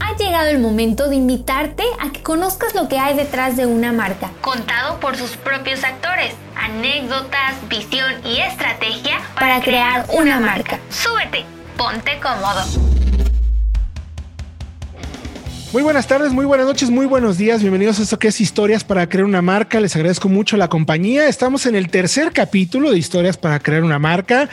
Ha llegado el momento de invitarte a que conozcas lo que hay detrás de una marca, contado por sus propios actores, anécdotas, visión y estrategia para crear una marca. Súbete, ponte cómodo. Muy buenas tardes, muy buenas noches, muy buenos días. Bienvenidos a esto que es Historias para crear una marca. Les agradezco mucho la compañía. Estamos en el tercer capítulo de Historias para crear una marca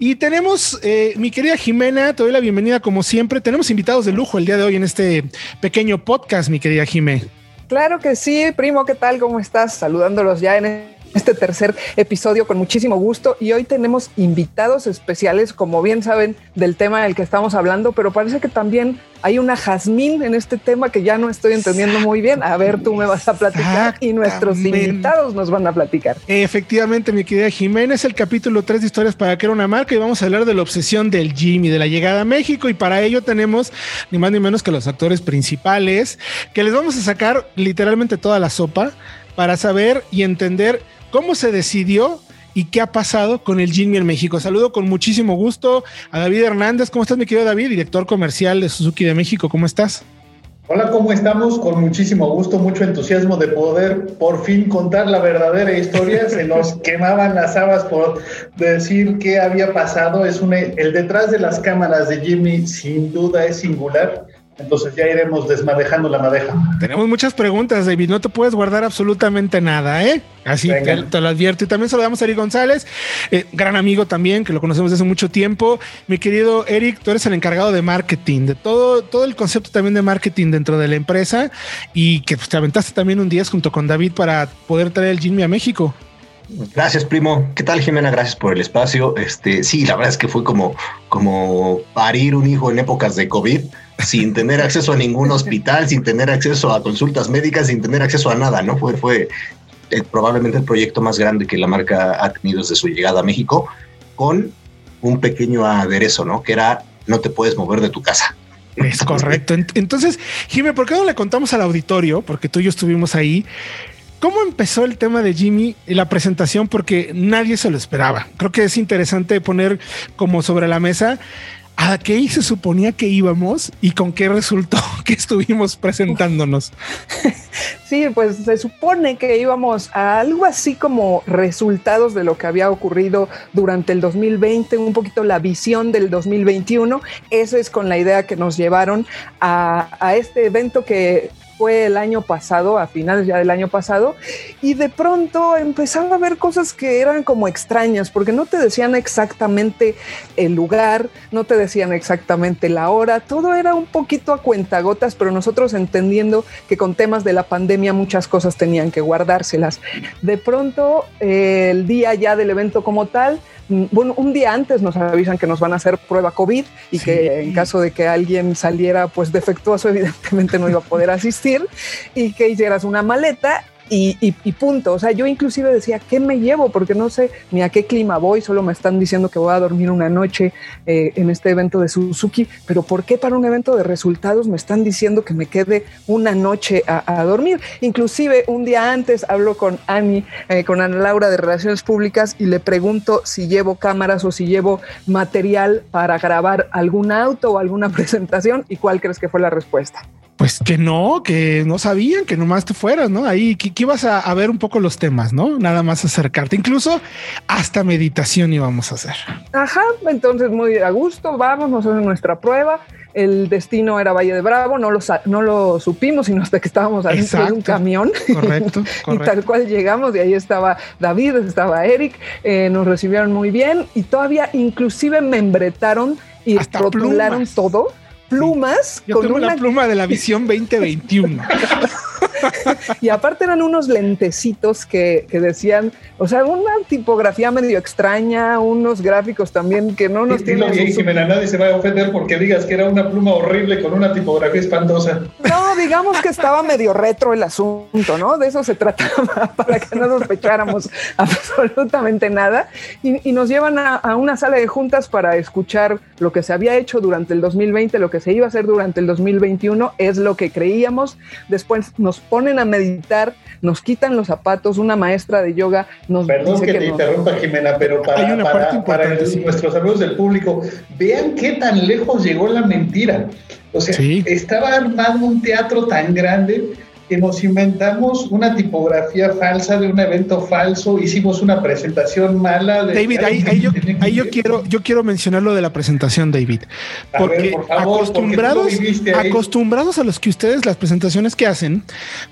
y tenemos, eh, mi querida Jimena, te doy la bienvenida como siempre. Tenemos invitados de lujo el día de hoy en este pequeño podcast, mi querida Jimena. Claro que sí, primo, ¿qué tal? ¿Cómo estás? Saludándolos ya en este tercer episodio con muchísimo gusto y hoy tenemos invitados especiales, como bien saben, del tema del que estamos hablando, pero parece que también hay una jazmín en este tema que ya no estoy entendiendo muy bien. A ver, tú me vas a platicar y nuestros invitados nos van a platicar. Efectivamente, mi querida Jiménez, el capítulo 3 de Historias para crear una marca y vamos a hablar de la obsesión del Jimmy, de la llegada a México y para ello tenemos ni más ni menos que los actores principales que les vamos a sacar literalmente toda la sopa para saber y entender cómo se decidió y qué ha pasado con el Jimmy en México. Saludo con muchísimo gusto a David Hernández. ¿Cómo estás, mi querido David, director comercial de Suzuki de México? ¿Cómo estás? Hola, ¿cómo estamos? Con muchísimo gusto, mucho entusiasmo de poder por fin contar la verdadera historia. Se nos quemaban las habas por decir qué había pasado. Es un, el detrás de las cámaras de Jimmy sin duda es singular. Entonces ya iremos desmadejando la madeja. Tenemos muchas preguntas, David. No te puedes guardar absolutamente nada, ¿eh? Así te, lo advierto. Y también saludamos a Eric González, eh, gran amigo también, que lo conocemos desde hace mucho tiempo. Mi querido Eric, tú eres el encargado de marketing, de todo, todo el concepto también de marketing dentro de la empresa y que pues, te aventaste también un día junto con David para poder traer el Jimmy a México. Gracias, primo. ¿Qué tal, Jimena? Gracias por el espacio. Este, sí, la verdad es que fue como, como parir un hijo en épocas de COVID, sin tener acceso a ningún hospital, sin tener acceso a consultas médicas, sin tener acceso a nada, ¿no? Fue, eh, probablemente el proyecto más grande que la marca ha tenido desde su llegada a México, con un pequeño aderezo, ¿no? Que era no te puedes mover de tu casa. Es correcto. Entonces, Jimé, ¿por qué no le contamos al auditorio? Porque tú y yo estuvimos ahí. ¿Cómo empezó el tema de Jimmy y la presentación? Porque nadie se lo esperaba. Creo que es interesante poner como sobre la mesa a qué se suponía que íbamos y con qué resultó que estuvimos presentándonos. Sí, pues se supone que íbamos a algo así como resultados de lo que había ocurrido durante el 2020, un poquito la visión del 2021. Eso es con la idea que nos llevaron a, a este evento que fue el año pasado, a finales ya del año pasado, y de pronto empezaba a ver cosas que eran como extrañas, porque no te decían exactamente el lugar, no te decían exactamente la hora, todo era un poquito a cuentagotas, pero nosotros entendiendo que con temas de la pandemia muchas cosas tenían que guardárselas. De pronto, eh, el día ya del evento como tal, bueno, un día antes nos avisan que nos van a hacer prueba COVID y que en caso de que alguien saliera pues defectuoso, evidentemente no iba a poder asistir y que hicieras una maleta y, punto. O sea, yo inclusive decía, ¿qué me llevo? Porque no sé ni a qué clima voy, solo me están diciendo que voy a dormir una noche eh, en este evento de Suzuki, pero ¿por qué para un evento de resultados me están diciendo que me quede una noche a, dormir? Inclusive un día antes hablo con Ani, eh, con Ana Laura de Relaciones Públicas y le pregunto si llevo cámaras o si llevo material para grabar algún auto o alguna presentación y cuál crees que fue la respuesta pues que no, que no sabían, que nomás te fueras, ¿no? Ahí que, ibas a, ver un poco los temas, ¿no? Nada más acercarte, incluso hasta meditación íbamos a hacer. Ajá, entonces muy a gusto, vamos, nos hacen nuestra prueba. El destino era Valle de Bravo, no lo, no lo supimos, sino hasta que estábamos adentro de un camión. Correcto, y tal cual llegamos, y ahí estaba David, estaba Eric, eh, nos recibieron muy bien y todavía inclusive membretaron y hasta rotularon todo plumas. Yo con tengo una pluma de la visión 2021. y aparte eran unos lentecitos que, decían, o sea, una tipografía medio extraña, unos gráficos también que no nos tienen. bien, Jimena, nadie se va a ofender porque digas que era una pluma horrible con una tipografía espantosa. No, digamos que estaba medio retro el asunto, ¿no? De eso se trataba, para que no sospecháramos absolutamente nada. Y, nos llevan a, a una sala de juntas para escuchar lo que se había hecho durante el 2020, lo que se iba a hacer durante el 2021, es lo que creíamos. Después nos ponen a meditar, nos quitan los zapatos, una maestra de yoga nos Perdón que, te interrumpa, Jimena, pero para, para, nuestros amigos del público, vean qué tan lejos llegó la mentira. O sea, estaba armando un teatro tan grande que nos inventamos una tipografía falsa de un evento falso, hicimos una presentación mala. De David, ahí, yo, quiero, yo quiero mencionar lo de la presentación, David. Porque acostumbrados, acostumbrados a los que ustedes, las presentaciones que hacen,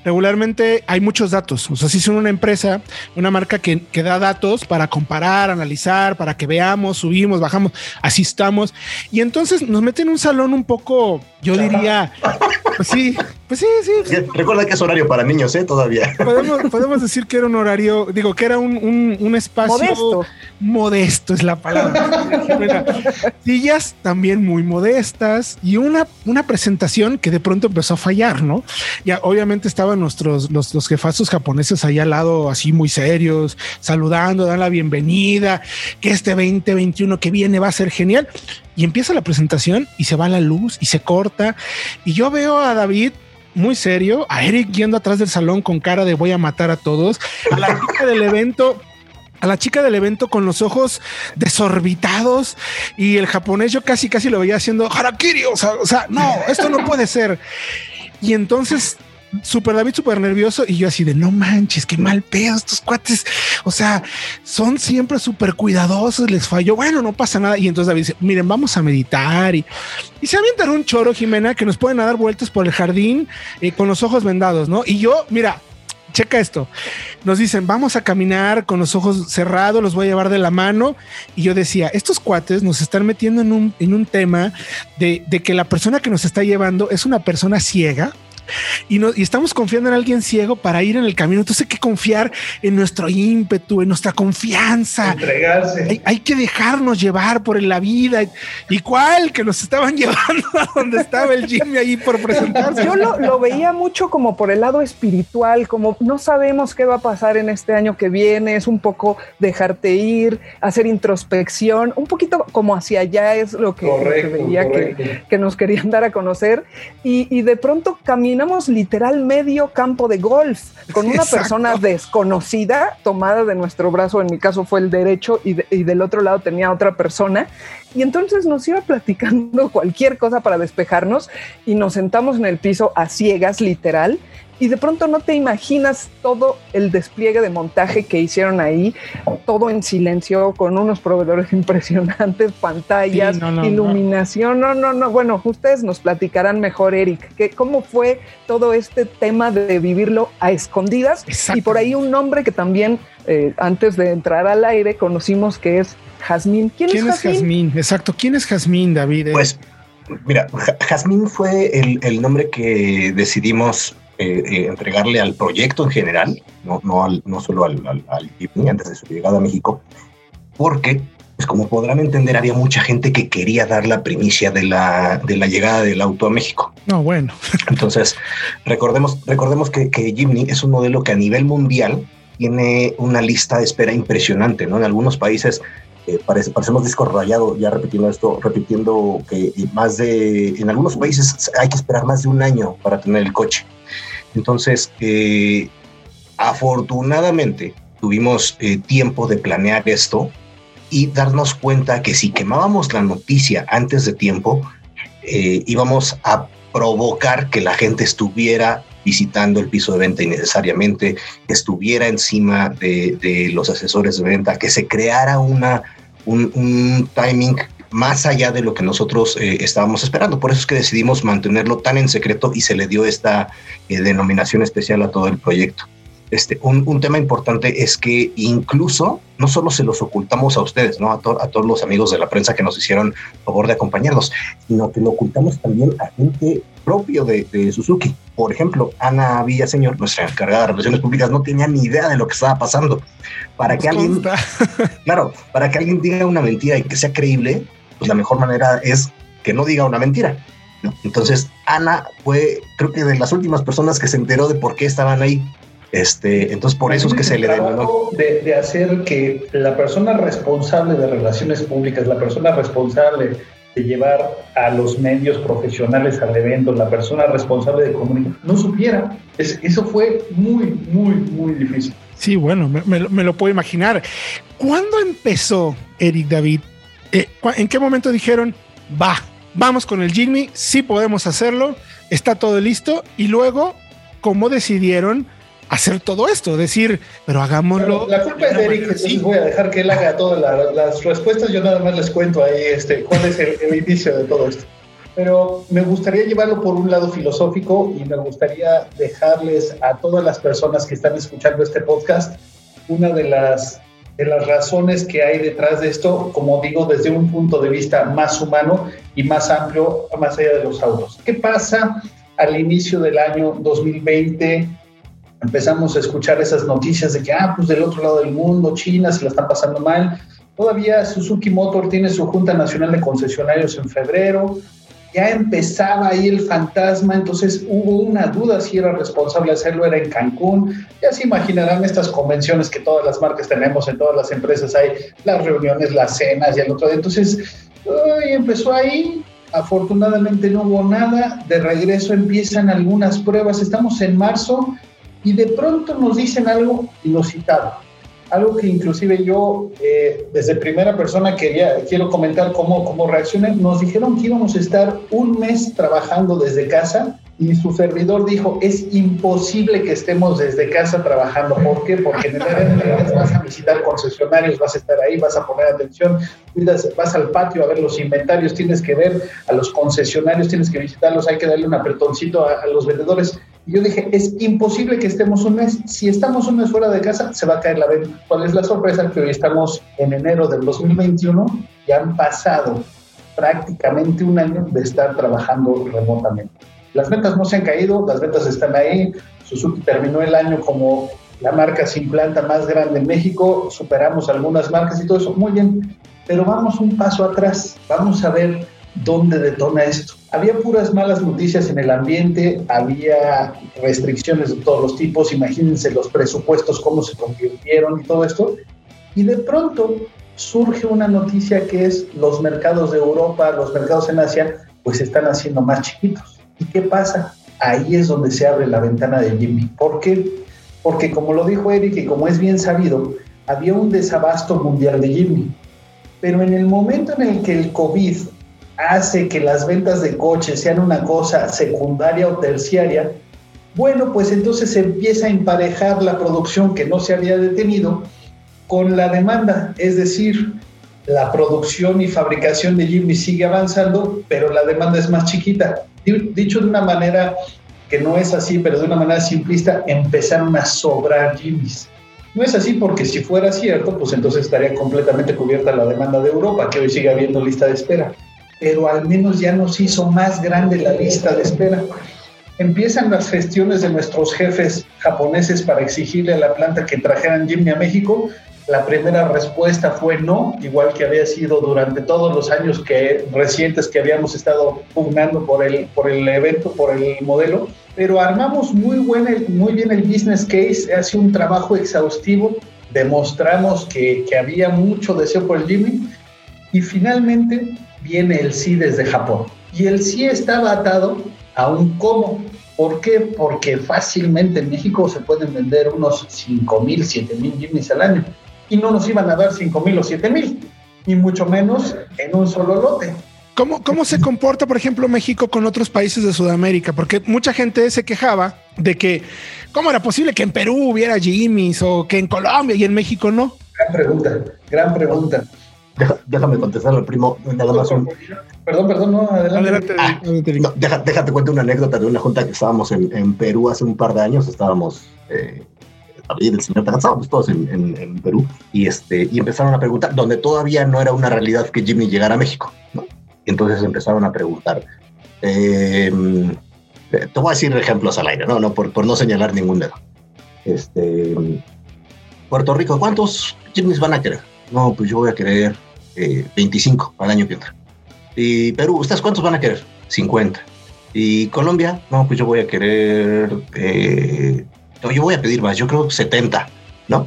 regularmente hay muchos datos. O sea, si son una empresa, una marca que, que da datos para comparar, analizar, para que veamos, subimos, bajamos, así estamos. Y entonces nos meten en un salón un poco, yo diría, pues sí, pues sí, sí. Recuerda que es horario para niños, ¿eh? Todavía. Podemos, decir que era un horario, digo, que era un, espacio modesto. modesto, es la palabra. Sillas también muy modestas y una, una presentación que de pronto empezó a fallar, ¿no? Ya obviamente estaban nuestros, los, los jefazos japoneses ahí al lado, así muy serios, saludando, dan la bienvenida, que este 2021 que viene va a ser genial. Y empieza la presentación y se va la luz y se corta. Y yo veo a David muy serio, a Eric yendo atrás del salón con cara de voy a matar a todos, a la chica del evento a la chica del evento con los ojos desorbitados y el japonés yo casi casi lo veía haciendo harakiri, o sea, o sea, no, esto no puede ser. Y entonces Super David súper nervioso y yo así de no manches, qué mal pedo estos cuates. O sea, son siempre súper cuidadosos, les falló. Bueno, no pasa nada. Y entonces David dice, miren, vamos a meditar y, y se avientan un choro, Jimena, que nos pueden dar vueltas por el jardín eh, con los ojos vendados, ¿no? Y yo, mira, checa esto. Nos dicen, vamos a caminar con los ojos cerrados, los voy a llevar de la mano. Y yo decía, estos cuates nos están metiendo en un, en un tema de, de que la persona que nos está llevando es una persona ciega y, no, y estamos confiando en alguien ciego para ir en el camino. Entonces hay que confiar en nuestro ímpetu, en nuestra confianza. Entregarse. Hay, que dejarnos llevar por la vida. ¿Y cuál? Que nos estaban llevando a donde estaba el Jimmy ahí por presentarse. Yo lo, lo veía mucho como por el lado espiritual, como no sabemos qué va a pasar en este año que viene. Es un poco dejarte ir, hacer introspección, un poquito como hacia allá es lo que, veía que, que, nos querían dar a conocer. Y, y de pronto caminar literal medio campo de golf con una persona desconocida tomada de nuestro brazo, en mi caso fue el derecho y, y del otro lado tenía otra persona. Y entonces nos iba platicando cualquier cosa para despejarnos y nos sentamos en el piso a ciegas, literal, y de pronto no te imaginas todo el despliegue de montaje que hicieron ahí, todo en silencio, con unos proveedores impresionantes, pantallas, iluminación. No. no, no, Bueno, ustedes nos platicarán mejor, Eric, que cómo fue todo este tema de vivirlo a escondidas. Y por ahí un nombre que también eh, antes de entrar al aire conocimos que es Jazmín. ¿Quién, es Jazmín? Exacto. ¿Quién es Jazmín, David? Pues Mira, Jazmín fue el, nombre que decidimos eh, eh, entregarle al proyecto en general, no, no, no solo al, al, antes de su llegada a México, porque, pues como podrán entender, había mucha gente que quería dar la primicia de la, de la llegada del auto a México. No, bueno. Entonces, recordemos, recordemos que, que Jimny es un modelo que a nivel mundial tiene una lista de espera impresionante, ¿no? En algunos países eh, parece, parecemos disco rayado, ya repitiendo esto, repitiendo que más de, en algunos países hay que esperar más de un año para tener el coche. Entonces, eh, afortunadamente tuvimos eh, tiempo de planear esto y darnos cuenta que si quemábamos la noticia antes de tiempo, eh, íbamos a provocar que la gente estuviera visitando el piso de venta innecesariamente, que estuviera encima de, los asesores de venta, que se creara una, un timing más allá de lo que nosotros eh, estábamos esperando. Por eso es que decidimos mantenerlo tan en secreto y se le dio esta eh, denominación especial a todo el proyecto. Este, un, tema importante es que incluso no solo se los ocultamos a ustedes, ¿no? A, a, todos los amigos de la prensa que nos hicieron favor de acompañarnos, sino que lo ocultamos también a gente propio de, Suzuki. Por ejemplo, Ana Villaseñor, nuestra encargada de relaciones públicas, no tenía ni idea de lo que estaba pasando. Para que alguien, claro, para que alguien diga una mentira y que sea creíble, pues la mejor manera es que no diga una mentira. Entonces, Ana fue, creo que de las últimas personas que se enteró de por qué estaban ahí. Este, entonces, por eso es que se le denominó. De, de hacer que la persona responsable de relaciones públicas, la persona responsable de llevar a los medios profesionales al evento, la persona responsable de comunicación, no supiera. eso fue muy, muy, muy difícil. Sí, bueno, me, lo puedo imaginar. ¿Cuándo empezó Eric David? Eh, ¿En qué momento dijeron, va, vamos con el Jimmy, sí podemos hacerlo, está todo listo? Y luego, ¿cómo decidieron hacer todo esto, decir, pero hagámoslo. la culpa es de Eric, entonces voy a dejar que él haga todas las respuestas. Yo nada más les cuento ahí este, cuál es el, inicio de todo esto. Pero me gustaría llevarlo por un lado filosófico y me gustaría dejarles a todas las personas que están escuchando este podcast una de las, de las razones que hay detrás de esto, como digo, desde un punto de vista más humano y más amplio, más allá de los autos. ¿Qué pasa al inicio del año 2020? empezamos a escuchar esas noticias de que, ah, pues del otro lado del mundo, China se la está pasando mal. Todavía Suzuki Motor tiene su Junta Nacional de Concesionarios en febrero. Ya empezaba ahí el fantasma, entonces hubo una duda si era responsable hacerlo, era en Cancún. Ya se imaginarán estas convenciones que todas las marcas tenemos, en todas las empresas hay las reuniones, las cenas y el otro. Entonces, empezó ahí, afortunadamente no hubo nada. De regreso empiezan algunas pruebas. Estamos en marzo y de pronto nos dicen algo inusitado, algo que inclusive yo eh, desde primera persona quería, quiero comentar cómo, cómo reaccioné. Nos dijeron que íbamos a estar un mes trabajando desde casa y su servidor dijo, es imposible que estemos desde casa trabajando. ¿Por qué? Porque en el vas a visitar concesionarios, vas a estar ahí, vas a poner atención, vas al patio a ver los inventarios, tienes que ver a los concesionarios, tienes que visitarlos, hay que darle un apretoncito a los vendedores. Y yo dije, es imposible que estemos un mes. Si estamos un mes fuera de casa, se va a caer la venta. ¿Cuál es la sorpresa? Que hoy estamos en enero del 2021 y han pasado prácticamente un año de estar trabajando remotamente. Las ventas no se han caído, las ventas están ahí. Suzuki terminó el año como la marca sin planta más grande en México, superamos algunas marcas y todo eso, muy bien, pero vamos un paso atrás, vamos a ver dónde detona esto. Había puras malas noticias en el ambiente, había restricciones de todos los tipos, imagínense los presupuestos, cómo se convirtieron y todo esto. Y de pronto surge una noticia que es los mercados de Europa, los mercados en Asia, pues se están haciendo más chiquitos. ¿Y qué pasa? Ahí es donde se abre la ventana de Jimmy. ¿Por qué? Porque como lo dijo Eric y como es bien sabido, había un desabasto mundial de Jimmy. Pero en el momento en el que el COVID hace que las ventas de coches sean una cosa secundaria o terciaria, bueno, pues entonces se empieza a emparejar la producción que no se había detenido con la demanda, es decir, la producción y fabricación de Jimmy sigue avanzando, pero la demanda es más chiquita. Dicho de una manera que no es así, pero de una manera simplista, empezaron a sobrar Jimmys. No es así porque si fuera cierto, pues entonces estaría completamente cubierta la demanda de Europa, que hoy sigue habiendo lista de espera pero al menos ya nos hizo más grande la lista de espera. Empiezan las gestiones de nuestros jefes japoneses para exigirle a la planta que trajeran Jimny a México. La primera respuesta fue no, igual que había sido durante todos los años que, recientes que habíamos estado pugnando por el, por el evento, por el modelo. Pero armamos muy, buena, muy bien el business case, hace un trabajo exhaustivo, demostramos que, que había mucho deseo por el Jimmy y finalmente viene el sí desde Japón. Y el sí estaba atado a un cómo. ¿Por qué? Porque fácilmente en México se pueden vender unos 5 mil, 7 mil Jimmys al año. Y no nos iban a dar 5 mil o 7 mil, ni mucho menos en un solo lote. ¿Cómo, ¿Cómo se comporta, por ejemplo, México con otros países de Sudamérica? Porque mucha gente se quejaba de que, ¿cómo era posible que en Perú hubiera Jimmys o que en Colombia y en México no? Gran pregunta, gran pregunta déjame contestar al primo. Nada más Perdón, perdón, no, adelante. Ah, déjate cuento una anécdota de una junta que estábamos en, en Perú hace un par de años. Estábamos, eh, el señor estábamos todos en, en, Perú y, este, y empezaron a preguntar, donde todavía no era una realidad que Jimmy llegara a México. ¿no? Entonces empezaron a preguntar. Em, te voy a decir ejemplos al aire, no, no por, por no señalar ningún dedo. Este, Puerto Rico, ¿cuántos Jimmys van a querer? No, pues yo voy a querer 25 al año que entra. Y Perú, ¿ustedes cuántos van a querer? 50. Y Colombia, no, pues yo voy a querer, eh, yo voy a pedir más, yo creo 70. ¿no?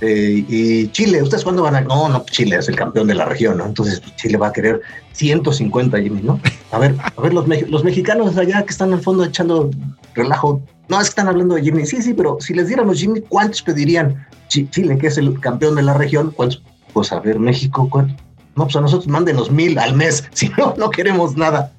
Eh, y Chile, ¿ustedes cuándo van a...? No, no, Chile es el campeón de la región, ¿no? Entonces Chile va a querer 150, Jimmy, ¿no? A ver, a ver, los, los mexicanos allá que están al fondo echando relajo, no es que están hablando de Jimmy, sí, sí, pero si les diéramos Jimmy, ¿cuántos pedirían? Chile, que es el campeón de la región, ¿cuántos? Pues a ver, México, ¿cuántos? No, pues a nosotros mándenos mil al mes, si no, no queremos nada.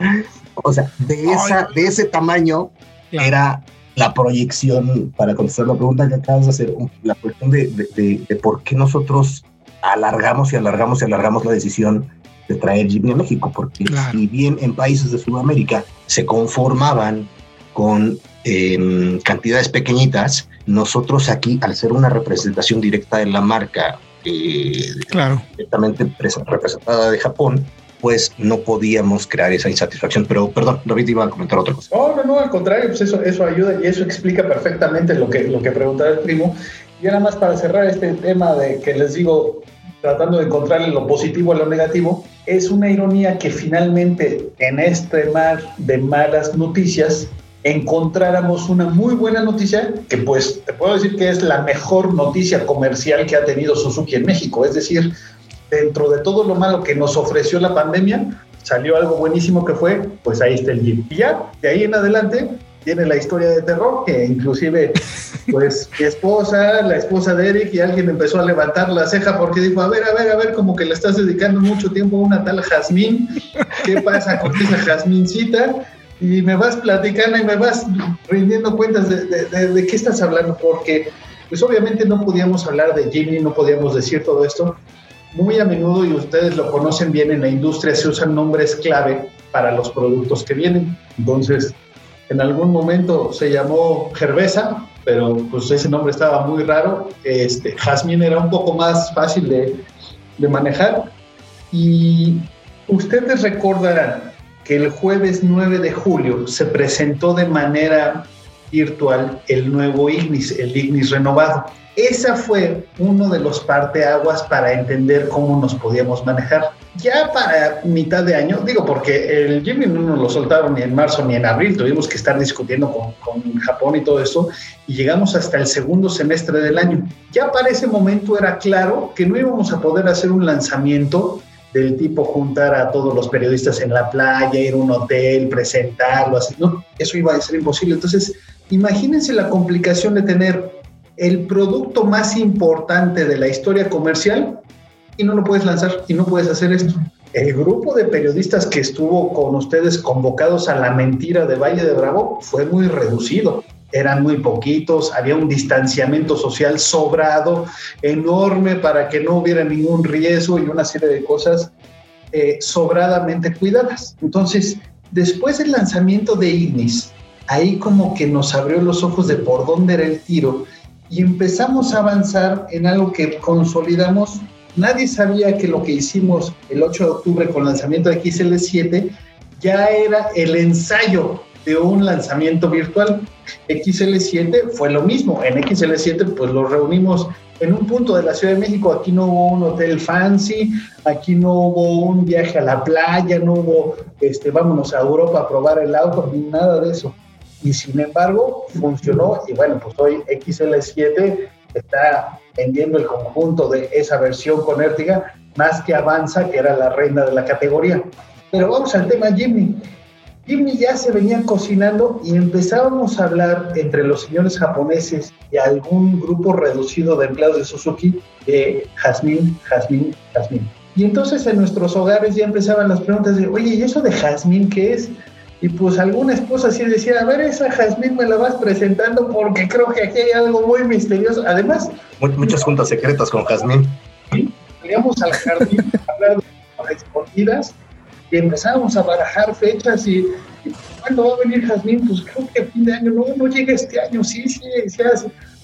O sea, de, esa, de ese tamaño era la proyección, para contestar la pregunta que acabas de hacer, la cuestión de, de, por qué nosotros alargamos y alargamos y alargamos la decisión de traer Jimmy a México, porque si bien en países de Sudamérica se conformaban con em, cantidades pequeñitas, nosotros aquí, al ser una representación directa de la marca, eh, claro. directamente representada de Japón, pues no podíamos crear esa insatisfacción. Pero perdón, David iba a comentar otra cosa. No, no, no, al contrario, pues eso, eso ayuda y eso explica perfectamente lo que, lo que preguntaba el primo. Y nada más para cerrar este tema de que les digo, tratando de encontrarle lo positivo a lo negativo, es una ironía que finalmente en este mar de malas noticias encontráramos una muy buena noticia, que pues te puedo decir que es la mejor noticia comercial que ha tenido Suzuki en México. Es decir, dentro de todo lo malo que nos ofreció la pandemia, salió algo buenísimo que fue, pues ahí está el Jeep. Y ya, de ahí en adelante, tiene la historia de terror, que inclusive, pues, mi esposa, la esposa de Eric, y alguien empezó a levantar la ceja porque dijo, a ver, a ver, a ver, como que le estás dedicando mucho tiempo a una tal Jazmín, ¿qué pasa con esa Jazmincita? Y me vas platicando y me vas rindiendo cuentas de, de, qué estás hablando, porque pues obviamente no podíamos hablar de Jimmy, no podíamos decir todo esto. Muy a menudo, y ustedes lo conocen bien, en la industria se usan nombres clave para los productos que vienen. Entonces, en algún momento se llamó Cerveza, pero pues ese nombre estaba muy raro. Este, Jasmine era un poco más fácil de, de manejar. Y ustedes recordarán que el jueves 9 de julio se presentó de manera virtual el nuevo Ignis, el Ignis renovado. Esa fue uno de los parteaguas para entender cómo nos podíamos manejar. Ya para mitad de año, digo porque el Jimmy no nos lo soltaron ni en marzo ni en abril, tuvimos que estar discutiendo con, con Japón y todo eso, y llegamos hasta el segundo semestre del año. Ya para ese momento era claro que no íbamos a poder hacer un lanzamiento del tipo juntar a todos los periodistas en la playa, ir a un hotel, presentarlo, así, no, eso iba a ser imposible. Entonces, imagínense la complicación de tener el producto más importante de la historia comercial y no lo puedes lanzar y no puedes hacer esto. El grupo de periodistas que estuvo con ustedes convocados a la mentira de Valle de Bravo fue muy reducido eran muy poquitos, había un distanciamiento social sobrado, enorme para que no hubiera ningún riesgo y una serie de cosas eh, sobradamente cuidadas. Entonces, después del lanzamiento de Ignis, ahí como que nos abrió los ojos de por dónde era el tiro y empezamos a avanzar en algo que consolidamos. Nadie sabía que lo que hicimos el 8 de octubre con el lanzamiento de XL7 ya era el ensayo de un lanzamiento virtual. XL7 fue lo mismo. En XL7 pues los reunimos en un punto de la Ciudad de México. Aquí no hubo un hotel fancy, aquí no hubo un viaje a la playa, no hubo, este, vámonos a Europa a probar el auto, ni nada de eso. Y sin embargo funcionó y bueno, pues hoy XL7 está vendiendo el conjunto de esa versión con Ertiga más que Avanza, que era la reina de la categoría. Pero vamos al tema Jimmy. Jimmy ya se venía cocinando y empezábamos a hablar entre los señores japoneses y algún grupo reducido de empleados de Suzuki de Jazmín, Jazmín, Jazmín. Y entonces en nuestros hogares ya empezaban las preguntas de, oye, ¿y eso de Jazmín qué es? Y pues alguna esposa sí decía, a ver, esa Jazmín me la vas presentando porque creo que aquí hay algo muy misterioso. Además... Muchas juntas secretas con Jazmín. Salíamos al jardín a hablar de escondidas y empezábamos a barajar fechas y, ¿cuándo va a venir Jazmín? Pues creo que a fin de año, no, no llega este año, sí, sí, sí,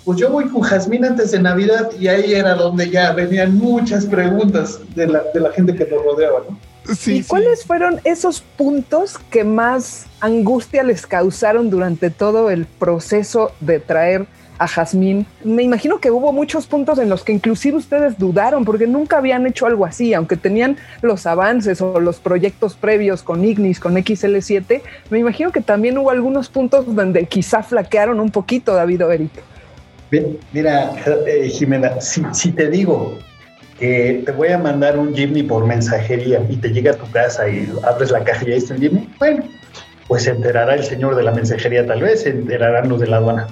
pues yo voy con Jazmín antes de Navidad y ahí era donde ya venían muchas preguntas de la, de la gente que nos rodeaba, ¿no? Sí, ¿Y cuáles fueron esos puntos que más angustia les causaron durante todo el proceso de traer a Jazmín. Me imagino que hubo muchos puntos en los que inclusive ustedes dudaron porque nunca habían hecho algo así, aunque tenían los avances o los proyectos previos con Ignis, con XL7. Me imagino que también hubo algunos puntos donde quizá flaquearon un poquito, David o Eric. Mira, eh, Jimena, si, te digo que te voy a mandar un Jimny por mensajería y te llega a tu casa y abres la caja y ahí está el Jimny, bueno, pues se enterará el señor de la mensajería tal vez, se enterarán los de la aduana.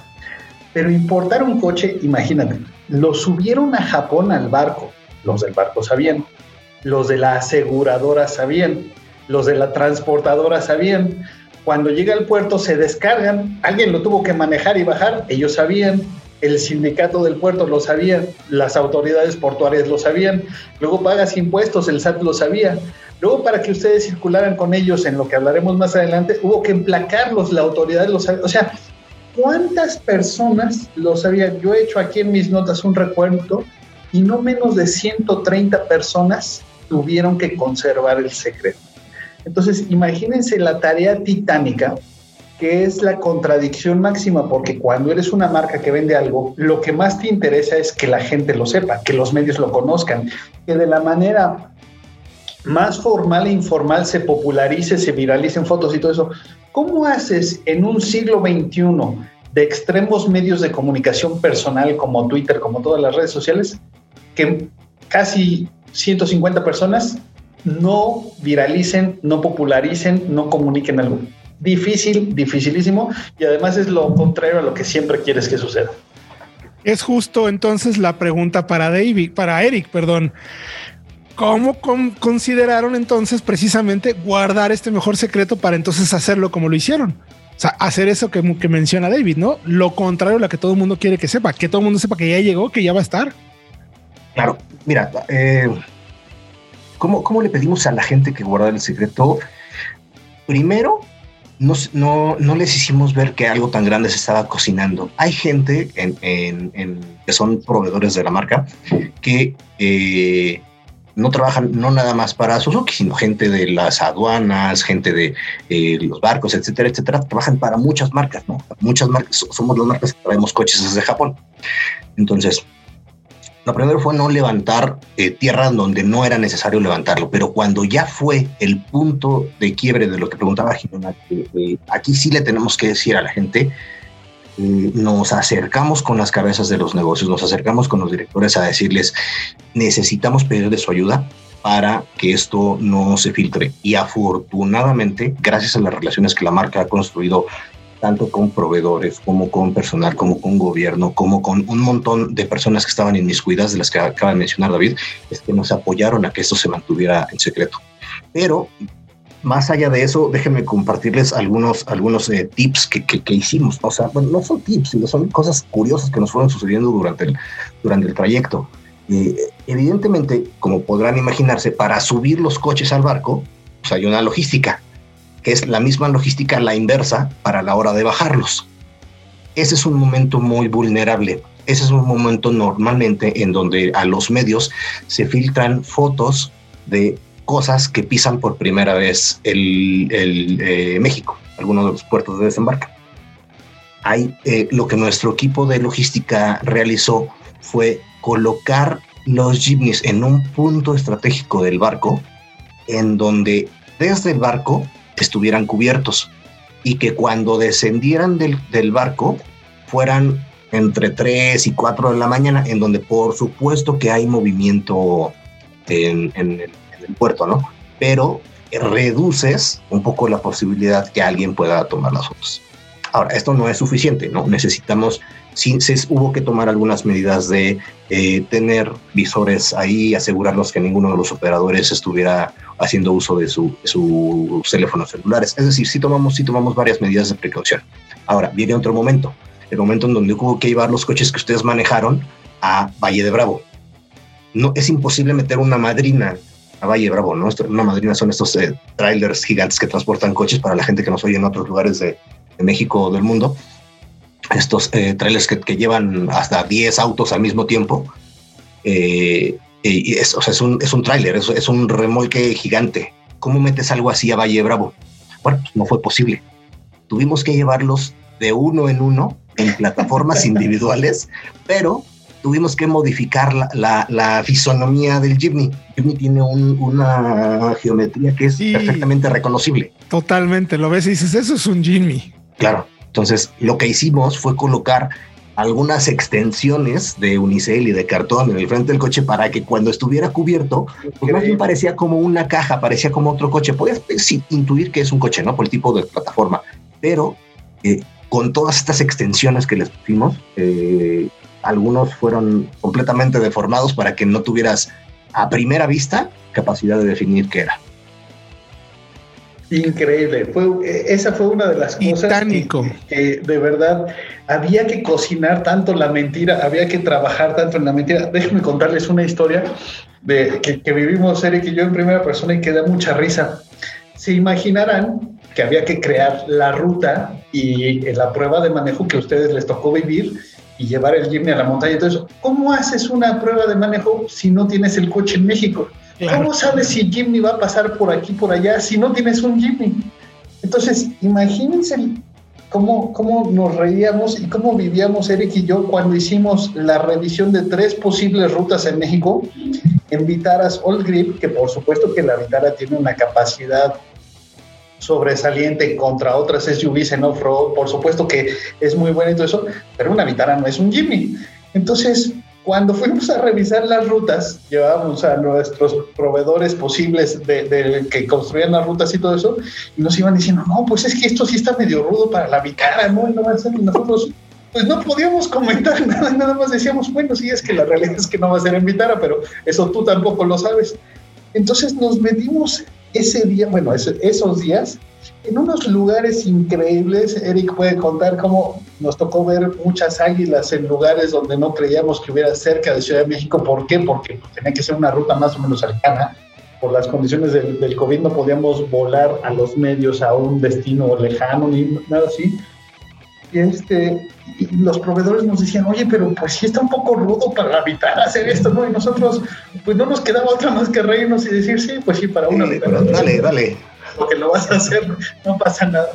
Pero importar un coche, imagínate, lo subieron a Japón al barco, los del barco sabían, los de la aseguradora sabían, los de la transportadora sabían. Cuando llega al puerto se descargan, alguien lo tuvo que manejar y bajar, ellos sabían, el sindicato del puerto lo sabía, las autoridades portuarias lo sabían, luego pagas impuestos, el SAT lo sabía. Luego, para que ustedes circularan con ellos en lo que hablaremos más adelante, hubo que emplacarlos, la autoridad lo sabía. O sea, ¿cuántas personas lo sabían? Yo he hecho aquí en mis notas un recuento y no menos de 130 personas tuvieron que conservar el secreto. Entonces, imagínense la tarea titánica que es la contradicción máxima, porque cuando eres una marca que vende algo, lo que más te interesa es que la gente lo sepa, que los medios lo conozcan, que de la manera más formal e informal se popularice, se viralicen fotos y todo eso. ¿Cómo haces en un siglo XXI de extremos medios de comunicación personal como Twitter, como todas las redes sociales, que casi 150 personas no viralicen, no popularicen, no comuniquen algo. Difícil, dificilísimo, y además es lo contrario a lo que siempre quieres que suceda. Es justo entonces la pregunta para David, para Eric, perdón. ¿Cómo consideraron entonces precisamente guardar este mejor secreto para entonces hacerlo como lo hicieron? O sea, hacer eso que, menciona David, ¿no? Lo contrario a lo que todo el mundo quiere que sepa, que todo el mundo sepa que ya llegó, que ya va a estar. Claro, mira, eh, ¿cómo, le pedimos a la gente que guarde el secreto? Primero, no, no, les hicimos ver que algo tan grande se estaba cocinando. Hay gente en, que son proveedores de la marca que eh, no trabajan no nada más para Suzuki, sino gente de las aduanas, gente de eh, los barcos, etcétera, etcétera. Trabajan para muchas marcas, ¿no? Muchas marcas, somos las marcas que traemos coches desde Japón. Entonces, lo primero fue no levantar eh, tierra donde no era necesario levantarlo, pero cuando ya fue el punto de quiebre de lo que preguntaba Jimena, aquí sí le tenemos que decir a la gente, eh, nos acercamos con las cabezas de los negocios, nos acercamos con los directores a decirles, necesitamos pedirles su ayuda para que esto no se filtre. Y afortunadamente, gracias a las relaciones que la marca ha construido tanto con proveedores como con personal, como con gobierno, como con un montón de personas que estaban inmiscuidas, de las que acaba de mencionar David, es que nos apoyaron a que esto se mantuviera en secreto. Pero más allá de eso, déjenme compartirles algunos, algunos eh, tips que, que, hicimos. O sea, bueno, no son tips, sino son cosas curiosas que nos fueron sucediendo durante el, durante el trayecto. Eh, evidentemente, como podrán imaginarse, para subir los coches al barco, pues hay una logística que es la misma logística, la inversa, para la hora de bajarlos. Ese es un momento muy vulnerable. Ese es un momento normalmente en donde a los medios se filtran fotos de cosas que pisan por primera vez el, eh, México, algunos de los puertos de desembarque. Hay, eh, lo que nuestro equipo de logística realizó fue colocar los jeepneys en un punto estratégico del barco, en donde desde el barco estuvieran cubiertos y que cuando descendieran del, barco fueran entre 3 y 4 de la mañana, en donde por supuesto que hay movimiento en, el, puerto, ¿no? Pero reduces un poco la posibilidad que alguien pueda tomar las fotos. Ahora, esto no es suficiente, ¿no? Necesitamos, sí, se, hubo que tomar algunas medidas de eh, tener visores ahí, asegurarnos que ninguno de los operadores estuviera haciendo uso de, su, sus teléfonos celulares. Es decir, sí tomamos, sí tomamos varias medidas de precaución. Ahora, viene otro momento, el momento en donde hubo que llevar los coches que ustedes manejaron a Valle de Bravo. No, es imposible meter una madrina a Valle Bravo, ¿no? Una madrina son estos eh, trailers gigantes que transportan coches para la gente que nos oye en otros lugares de, México o del mundo. Estos eh, trailers que, llevan hasta 10 autos al mismo tiempo. Eh, y es, o sea, es un, es un tráiler, es, es, un remolque gigante. ¿Cómo metes algo así a Valle Bravo? Bueno, pues no fue posible. Tuvimos que llevarlos de uno en uno en plataformas individuales, pero tuvimos que modificar la, la, fisonomía del Jimny. Jimny tiene una geometría que es perfectamente reconocible. Totalmente, lo ves y dices, eso es un Jimny. Claro, entonces lo que hicimos fue colocar algunas extensiones de unicel y de cartón en el frente del coche para que cuando estuviera cubierto, pues más bien parecía como una caja, parecía como otro coche. Podías sí, intuir que es un coche, ¿no? Por el tipo de plataforma, pero eh, con todas estas extensiones que les pusimos, eh, algunos fueron completamente deformados para que no tuvieras a primera vista capacidad de definir qué era. Increíble. Fue, esa fue una de las cosas que, de verdad había que cocinar tanto la mentira, había que trabajar tanto en la mentira. Déjenme contarles una historia de, que, que vivimos Eric y yo en primera persona y que da mucha risa. Se imaginarán que había que crear la ruta y la prueba de manejo que a ustedes les tocó vivir y llevar el Jimny a la montaña. Entonces, ¿cómo haces una prueba de manejo si no tienes el coche en México? ¿Cómo sabes si Jimny va a pasar por aquí, por allá, si no tienes un Jimny? Entonces, imagínense cómo, cómo nos reíamos y cómo vivíamos Eric y yo cuando hicimos la revisión de tres posibles rutas en México en Vitaras Old Grip, que por supuesto que la Vitara tiene una capacidad sobresaliente contra otras SUVs en off-road, por supuesto que es muy buena y todo eso, pero una Vitara no es un Jimny. Entonces, cuando fuimos a revisar las rutas, llevábamos a nuestros proveedores posibles de, que construían las rutas y todo eso, y nos iban diciendo, no, pues es que esto sí está medio rudo para la Vitara, ¿no? Y, nosotros, pues no podíamos comentar nada, nada más decíamos, bueno, sí, es que la realidad es que no va a ser en Vitara, pero eso tú tampoco lo sabes. Entonces nos metimos ese día, bueno, esos días, en unos lugares increíbles. Eric puede contar cómo nos tocó ver muchas águilas en lugares donde no creíamos que hubiera cerca de Ciudad de México. ¿Por qué? Porque tenía que ser una ruta más o menos cercana. Por las condiciones del, del COVID no podíamos volar a los medios a un destino lejano ni nada así. Y este, los proveedores nos decían, oye, pero pues sí está un poco rudo para habitar hacer esto, ¿no? Y nosotros, pues no nos quedaba otra más que reírnos y decir, sí, pues sí, para una Dale, dale. Porque lo vas a hacer, no pasa nada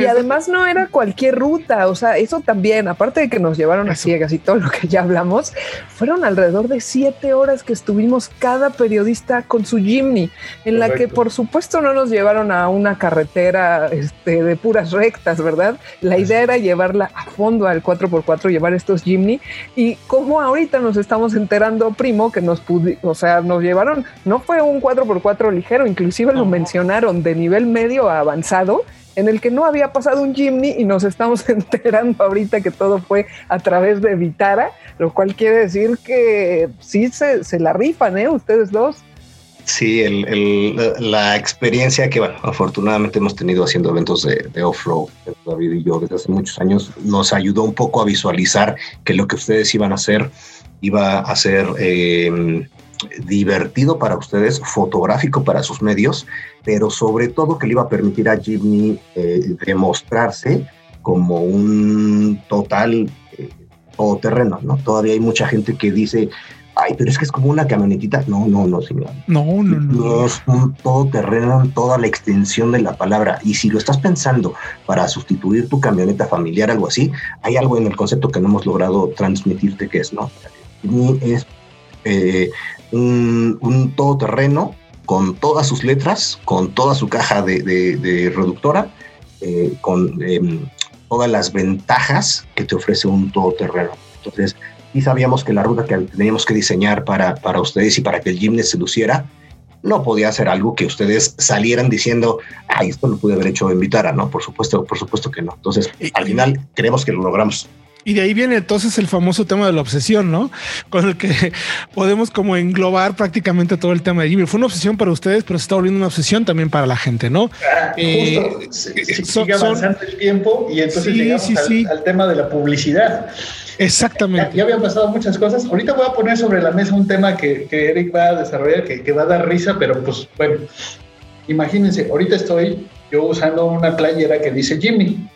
y además no era cualquier ruta, o sea, eso también, aparte de que nos llevaron a ciegas y todo lo que ya hablamos, fueron alrededor de siete horas que estuvimos cada periodista con su Jimny, en la que por supuesto no nos llevaron a una carretera este, de puras rectas, ¿verdad? La idea era llevarla a fondo al 4x4, llevar estos Jimny, y como ahorita nos estamos enterando, primo, que nos o sea, nos llevaron, no fue un 4x4 ligero, inclusive lo mencionaron de nivel medio a avanzado, en el que no había pasado un Jimny y nos estamos enterando ahorita que todo fue a través de Vitara, lo cual quiere decir que sí se, la rifan, ¿eh? Ustedes dos. Sí, el, la experiencia que, bueno, afortunadamente hemos tenido haciendo eventos de, off-road, David y yo, desde hace muchos años, nos ayudó un poco a visualizar que lo que ustedes iban a hacer iba a ser eh, divertido para ustedes, fotográfico para sus medios, pero sobre todo que le iba a permitir a Jimmy eh, demostrarse como un total eh, todoterreno, ¿no? Todavía hay mucha gente que dice, ay, pero es que es como una camionetita. No, no, no, señor. No, no, no. Es un todoterreno en toda la extensión de la palabra. Y si lo estás pensando para sustituir tu camioneta familiar, algo así, hay algo en el concepto que no hemos logrado transmitirte que es, ¿no? es eh, un, un todoterreno con todas sus letras, con toda su caja de, reductora, eh, con em, todas las ventajas que te ofrece un todoterreno. Entonces, y sabíamos que la ruta que teníamos que diseñar para, para ustedes y para que el gimnasio se luciera, no podía ser algo que ustedes salieran diciendo, ay, esto lo pude haber hecho en Vitara, ¿no? Por supuesto, por supuesto que no. Entonces, al final creemos que lo logramos. Y de ahí viene entonces el famoso tema de la obsesión, ¿no? Con el que podemos como englobar prácticamente todo el tema de Jimmy. Fue una obsesión para ustedes, pero se está volviendo una obsesión también para la gente, ¿no? Ah, eh, sigue avanzando el tiempo y entonces llegamos al, tema de la publicidad. Exactamente. Ya, habían pasado muchas cosas. Ahorita voy a poner sobre la mesa un tema que, Eric va a desarrollar, que, que va a dar risa, pero pues bueno, imagínense, ahorita estoy yo usando una playera que dice Jimmy.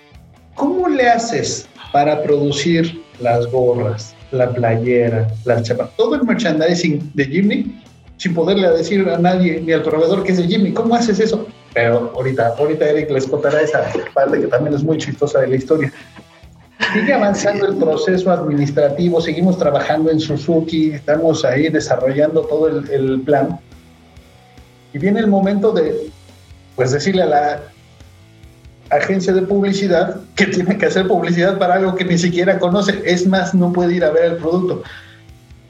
¿Cómo le haces para producir las gorras, la playera, las chapas, todo el merchandising de Jimny sin poderle decir a nadie ni al proveedor que es de Jimny. ¿Cómo haces eso? Pero ahorita, ahorita Eric les contará esa parte que también es muy chistosa de la historia. Sigue avanzando el proceso administrativo, seguimos trabajando en Suzuki, estamos ahí desarrollando todo el, el plan. Y viene el momento de, pues, decirle a la agencia de publicidad que tiene que hacer publicidad para algo que ni siquiera conoce. Es más, no puede ir a ver el producto.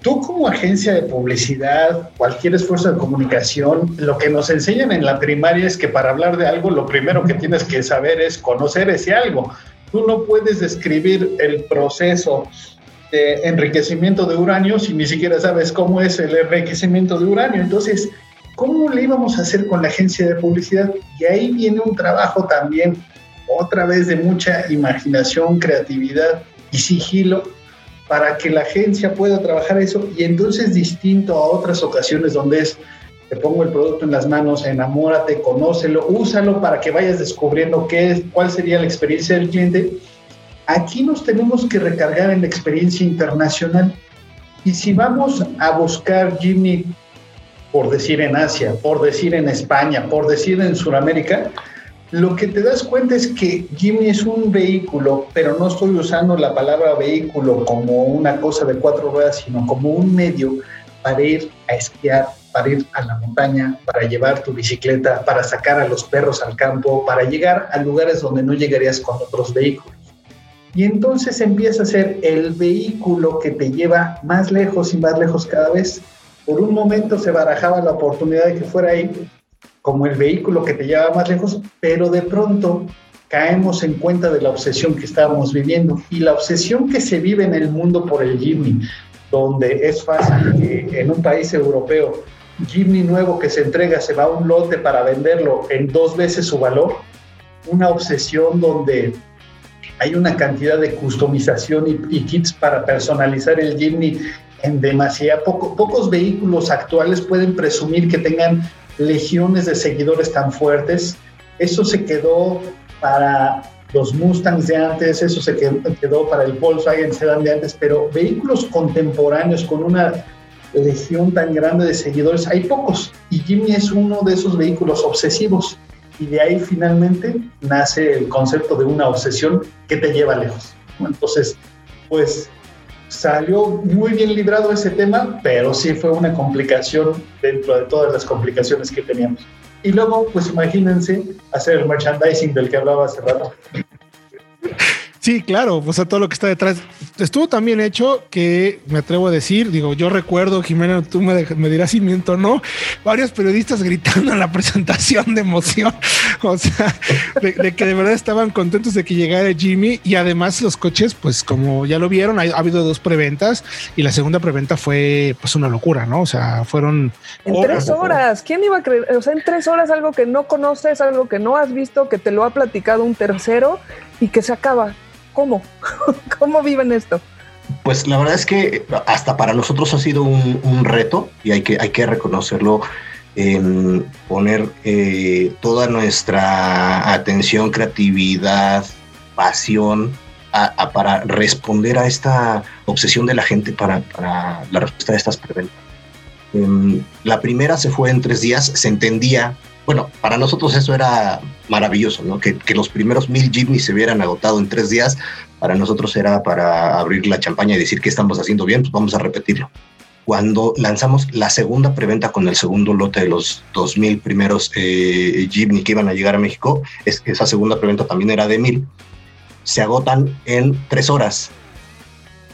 Tú como agencia de publicidad, cualquier esfuerzo de comunicación, lo que nos enseñan en la primaria es que para hablar de algo, lo primero que tienes que saber es conocer ese algo. Tú no puedes describir el proceso de enriquecimiento de uranio si ni siquiera sabes cómo es el enriquecimiento de uranio. Entonces, ¿cómo le íbamos a hacer con la agencia de publicidad? Y ahí viene un trabajo también, otra vez de mucha imaginación, creatividad y sigilo para que la agencia pueda trabajar eso y entonces distinto a otras ocasiones donde es te pongo el producto en las manos, enamórate, conócelo, úsalo para que vayas descubriendo qué es, cuál sería la experiencia del cliente. Aquí nos tenemos que recargar en la experiencia internacional. Y si vamos a buscar Jimmy, por decir en Asia, por decir en España, por decir en Sudamérica, lo que te das cuenta es que Jimmy es un vehículo, pero no estoy usando la palabra vehículo como una cosa de cuatro ruedas, sino como un medio para ir a esquiar, para ir a la montaña, para llevar tu bicicleta, para sacar a los perros al campo, para llegar a lugares donde no llegarías con otros vehículos. Y entonces empieza a ser el vehículo que te lleva más lejos y más lejos cada vez. Por un momento se barajaba la oportunidad de que fuera ahí, como el vehículo que te lleva más lejos, pero de pronto caemos en cuenta de la obsesión que estábamos viviendo. Y la obsesión que se vive en el mundo por el Jimmy, donde es fácil que en un país europeo Jimmy nuevo que se entrega se va a un lote para venderlo en dos veces su valor, una obsesión donde hay una cantidad de customización y, kits para personalizar el Jimny en demasiado poco, pocos vehículos actuales pueden presumir que tengan legiones de seguidores tan fuertes. Eso se quedó para los Mustangs de antes, eso se quedó para el Volkswagen Sedan de antes, pero vehículos contemporáneos con una legión tan grande de seguidores, hay pocos. Y Jimmy es uno de esos vehículos obsesivos. Y de ahí finalmente nace el concepto de una obsesión que te lleva lejos. Entonces, pues salió muy bien librado ese tema, pero sí fue una complicación dentro de todas las complicaciones que teníamos. Y luego, pues imagínense hacer el merchandising del que hablaba hace rato. Sí, claro, o sea, todo lo que está detrás estuvo tan bien hecho que me atrevo a decir, digo, yo recuerdo, Jimena, tú me, dirás si miento no, varios periodistas gritando en la presentación de emoción, o sea, de, que de verdad estaban contentos de que llegara Jimmy y además los coches, pues como ya lo vieron, ha, habido dos preventas y la segunda preventa fue pues una locura, ¿no? O sea, fueron... En tres horas, ¿quién iba a creer? O sea, en tres horas algo que no conoces, algo que no has visto, que te lo ha platicado un tercero y que se acaba. ¿Cómo? ¿Cómo viven esto? Pues la verdad es que hasta para nosotros ha sido un, reto y hay que, hay que reconocerlo, poner eh, toda nuestra atención, creatividad, pasión para responder a esta obsesión de la gente para, la respuesta de estas preguntas. Em, la primera se fue en tres días, se entendía bueno, para nosotros eso era maravilloso, ¿no? Que, los primeros mil Jimmy se hubieran agotado en tres días, para nosotros era para abrir la champaña y decir que estamos haciendo bien, pues vamos a repetirlo. Cuando lanzamos la segunda preventa con el segundo lote de los dos mil primeros eh, Jimny que iban a llegar a México, es, esa segunda preventa también era de mil, se agotan en tres horas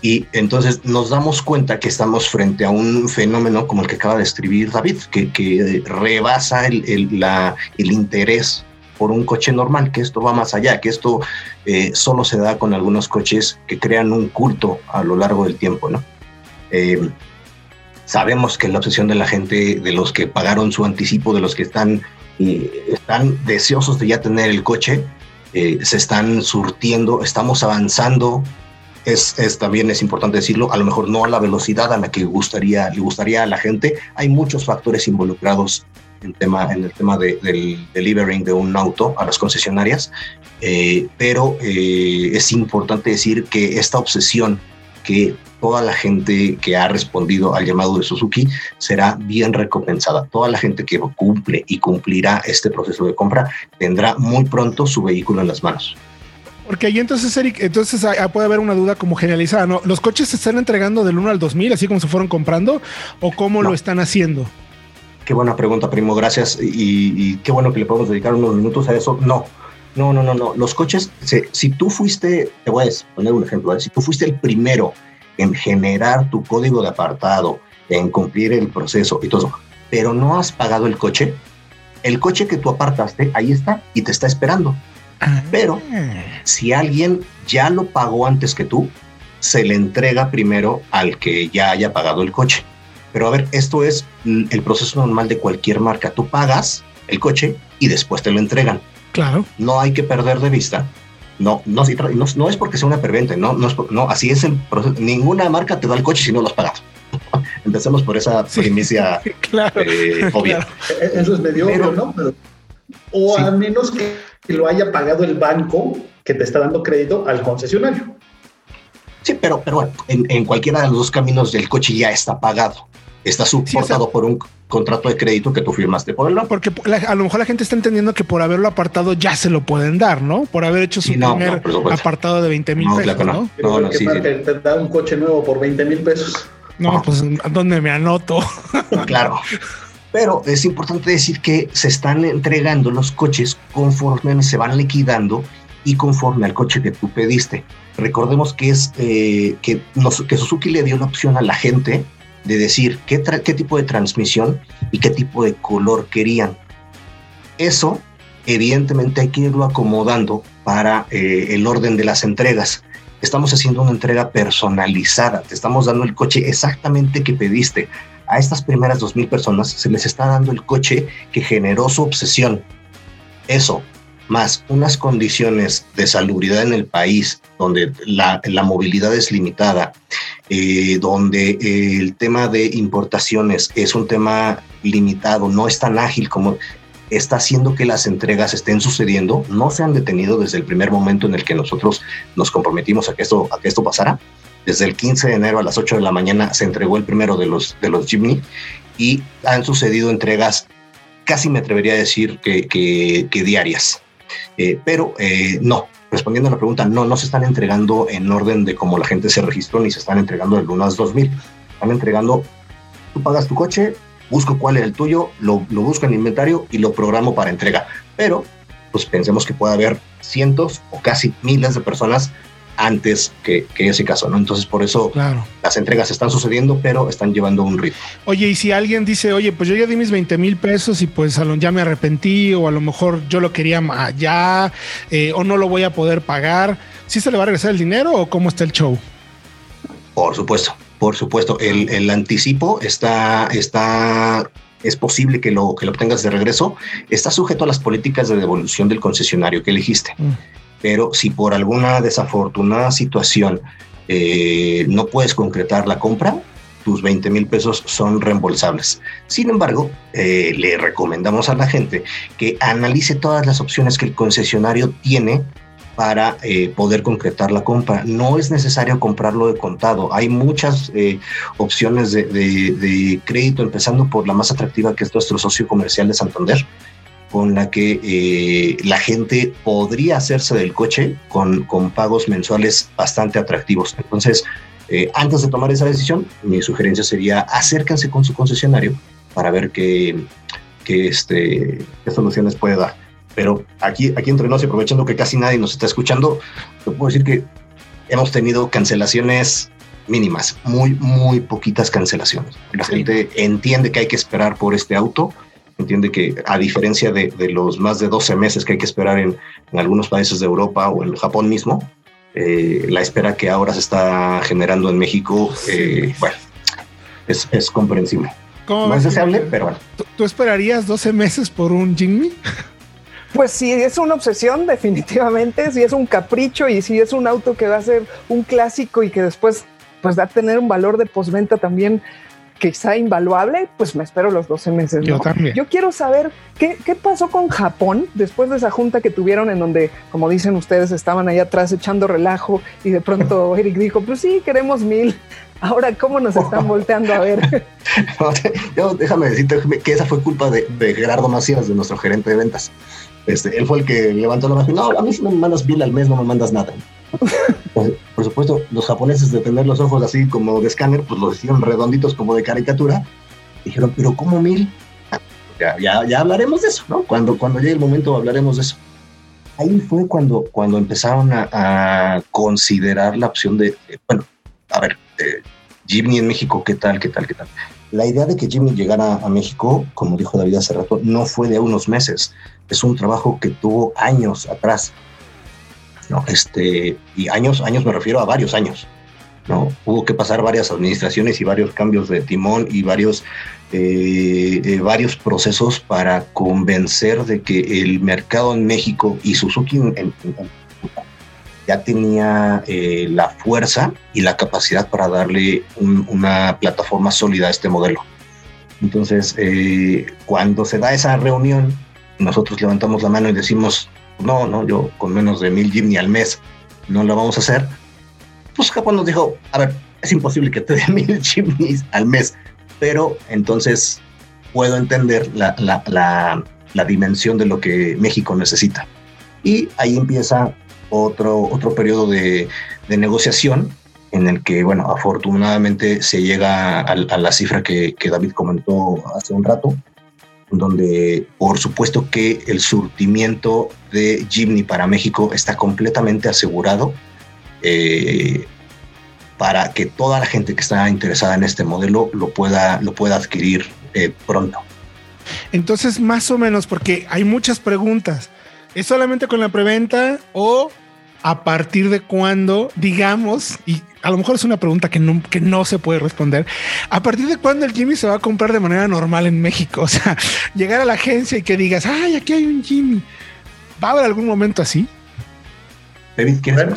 y entonces nos damos cuenta que estamos frente a un fenómeno como el que acaba de escribir David, que, rebasa el, el, interés por un coche normal, que esto va más allá, que esto eh, solo se da con algunos coches que crean un culto a lo largo del tiempo, ¿no? Eh, sabemos que la obsesión de la gente, de los que pagaron su anticipo, de los que están, eh, están deseosos de ya tener el coche, se están surtiendo, estamos avanzando es, también es importante decirlo, a lo mejor no a la velocidad a la que gustaría, le gustaría a la gente. Hay muchos factores involucrados en, tema, en el tema de, del delivering de un auto a las concesionarias, eh, pero eh, es importante decir que esta obsesión que toda la gente que ha respondido al llamado de Suzuki será bien recompensada. Toda la gente que cumple y cumplirá este proceso de compra tendrá muy pronto su vehículo en las manos. Porque ahí entonces, Eric, entonces puede haber una duda como generalizada, ¿no? ¿Los coches se están entregando del 1 al 2000, así como se fueron comprando, o cómo lo están haciendo? Qué buena pregunta, primo, gracias. Y, qué bueno que le podemos dedicar unos minutos a eso. No, No, no, no, no. Los coches, si, tú fuiste, te voy a poner un ejemplo, ¿eh? si tú fuiste el primero en generar tu código de apartado, en cumplir el proceso y todo, pero no has pagado el coche, el coche que tú apartaste, ahí está y te está esperando. Ah. Pero si alguien ya lo pagó antes que tú, se le entrega primero al que ya haya pagado el coche. Pero a ver, esto es el proceso normal de cualquier marca. Tú pagas el coche y después te lo entregan. Claro. No hay que perder de vista. No, no, no, es porque sea una pervente, no, no, es no, así es el proceso. Ninguna marca te da el coche si no lo has pagado. Empecemos por esa primicia eh, obvia. E-, eso es medio obvio, ¿no? o a menos que lo haya pagado el banco que te está dando crédito al concesionario. Sí, pero, pero bueno, en, cualquiera de los dos caminos el coche ya está pagado. Está soportado por un contrato de crédito que tú firmaste por el Porque a lo mejor la gente está entendiendo que por haberlo apartado ya se lo pueden dar, ¿no? Por haber hecho su primer apartado de 20 mil pesos. no, no, no, sí, te da un coche nuevo por 20 mil pesos. No, pues ¿dónde me anoto? claro. Pero es importante decir que se están entregando los coches conforme se van liquidando y conforme al coche que tú pediste. Recordemos que es eh, que, que Suzuki le dio la opción a la gente de decir qué, qué tipo de transmisión y qué tipo de color querían. Eso, evidentemente, hay que irlo acomodando para eh, el orden de las entregas estamos haciendo una entrega personalizada, te estamos dando el coche exactamente que pediste. A estas primeras 2.000 personas se les está dando el coche que generó su obsesión. Eso, más unas condiciones de salubridad en el país donde la, movilidad es limitada, eh, donde el tema de importaciones es un tema limitado, no es tan ágil como está haciendo que las entregas estén sucediendo, no se han detenido desde el primer momento en el que nosotros nos comprometimos a que esto, a que esto pasara. Desde el 15 de enero a las 8 de la mañana se entregó el primero de los, de los Jimny y han sucedido entregas casi me atrevería a decir que, que, diarias. Eh, pero eh, no, respondiendo a la pregunta, no, no se están entregando en orden de cómo la gente se registró, ni se están entregando el lunes 2000. Están entregando, tú pagas tu coche, busco cuál es el tuyo, lo, lo busco en inventario y lo programo para entrega. Pero, pues pensemos que puede haber cientos o casi miles de personas antes que, que, ese caso, ¿no? Entonces, por eso las entregas están sucediendo, pero están llevando un ritmo. Oye, y si alguien dice, oye, pues yo ya di mis 20 mil pesos y pues ya me arrepentí, o a lo mejor yo lo quería ya, eh, o no lo voy a poder pagar, ¿sí se le va a regresar el dinero o cómo está el show? Por supuesto. Por supuesto, el, anticipo está, está, es posible que lo, que lo obtengas de regreso. Está sujeto a las políticas de devolución del concesionario que elegiste. Mm. Pero si por alguna desafortunada situación eh, no puedes concretar la compra, tus 20 mil pesos son reembolsables. Sin embargo, eh, le recomendamos a la gente que analice todas las opciones que el concesionario tiene para eh, poder concretar la compra. No es necesario comprarlo de contado. Hay muchas opciones de, crédito, empezando por la más atractiva que es nuestro socio comercial de Santander, con la que eh, la gente podría hacerse del coche con, con pagos mensuales bastante atractivos. Entonces, antes de tomar esa decisión, mi sugerencia sería acérquense con su concesionario para ver qué, qué, este, qué soluciones puede dar. Pero aquí, aquí entre nos aprovechando que casi nadie nos está escuchando, te puedo decir que hemos tenido cancelaciones mínimas, muy, muy poquitas cancelaciones. La gente entiende que hay que esperar por este auto, entiende que a diferencia de, los más de 12 meses que hay que esperar en, algunos países de Europa o en Japón mismo, eh, la espera que ahora se está generando en México, eh, bueno, es, es comprensible. No es deseable, pero bueno. ¿Tú, esperarías 12 meses por un Jimmy? Pues sí, es una obsesión, definitivamente, si es un capricho y si es un auto que va a ser un clásico y que después pues va a tener un valor de postventa también quizá invaluable, pues me espero los 12 meses. Yo también. Yo quiero saber qué, qué, pasó con Japón después de esa junta que tuvieron en donde, como dicen ustedes, estaban ahí atrás echando relajo y de pronto Eric dijo, pues sí, queremos mil. Ahora, ¿cómo nos están volteando a ver? Yo, déjame decirte que esa fue culpa de, de Gerardo Macías, de nuestro gerente de ventas. Este, él fue el que levantó la mano y no, a mí si me mandas bill al mes no me mandas nada. Por supuesto, los japoneses de tener los ojos así como de escáner, pues los hicieron redonditos como de caricatura. Dijeron, pero ¿cómo mil? Ya, ya, ya hablaremos de eso, ¿no? Cuando, cuando llegue el momento hablaremos de eso. ahí fue cuando, cuando empezaron a, considerar la opción de, bueno, a ver, eh, Jimmy en México, ¿qué tal, qué tal, qué tal? La idea de que Jimmy llegara a México, como dijo David hace rato, no fue de unos meses. Es un trabajo que tuvo años atrás. ¿No? Este, y años, años me refiero a varios años. ¿no? Hubo que pasar varias administraciones y varios cambios de timón y varios, eh, eh, varios procesos para convencer de que el mercado en México y Suzuki ya tenía eh, la fuerza y la capacidad para darle una plataforma sólida a este modelo. Entonces, cuando se da esa reunión, nosotros levantamos la mano y decimos, no, no, yo con menos de mil Jimny al mes no lo vamos a hacer pues Japón nos dijo, a ver, es imposible que te den mil chimneys al mes, pero entonces puedo entender la, la, la, dimensión de lo que México necesita. Y ahí empieza otro, otro periodo de, de negociación en el que, bueno, afortunadamente se llega a, la cifra que, David comentó hace un rato, donde por supuesto que el surtimiento de Jimny para México está completamente asegurado eh, para que toda la gente que está interesada en este modelo lo pueda, lo pueda adquirir eh, pronto. Entonces, más o menos, porque hay muchas preguntas. ¿Es solamente con la preventa o a partir de cuándo, digamos, y a lo mejor es una pregunta que no, que no se puede responder, a partir de cuándo el Jimmy se va a comprar de manera normal en México? O sea, llegar a la agencia y que digas, ay, aquí hay un Jimmy. ¿Va a haber algún momento así?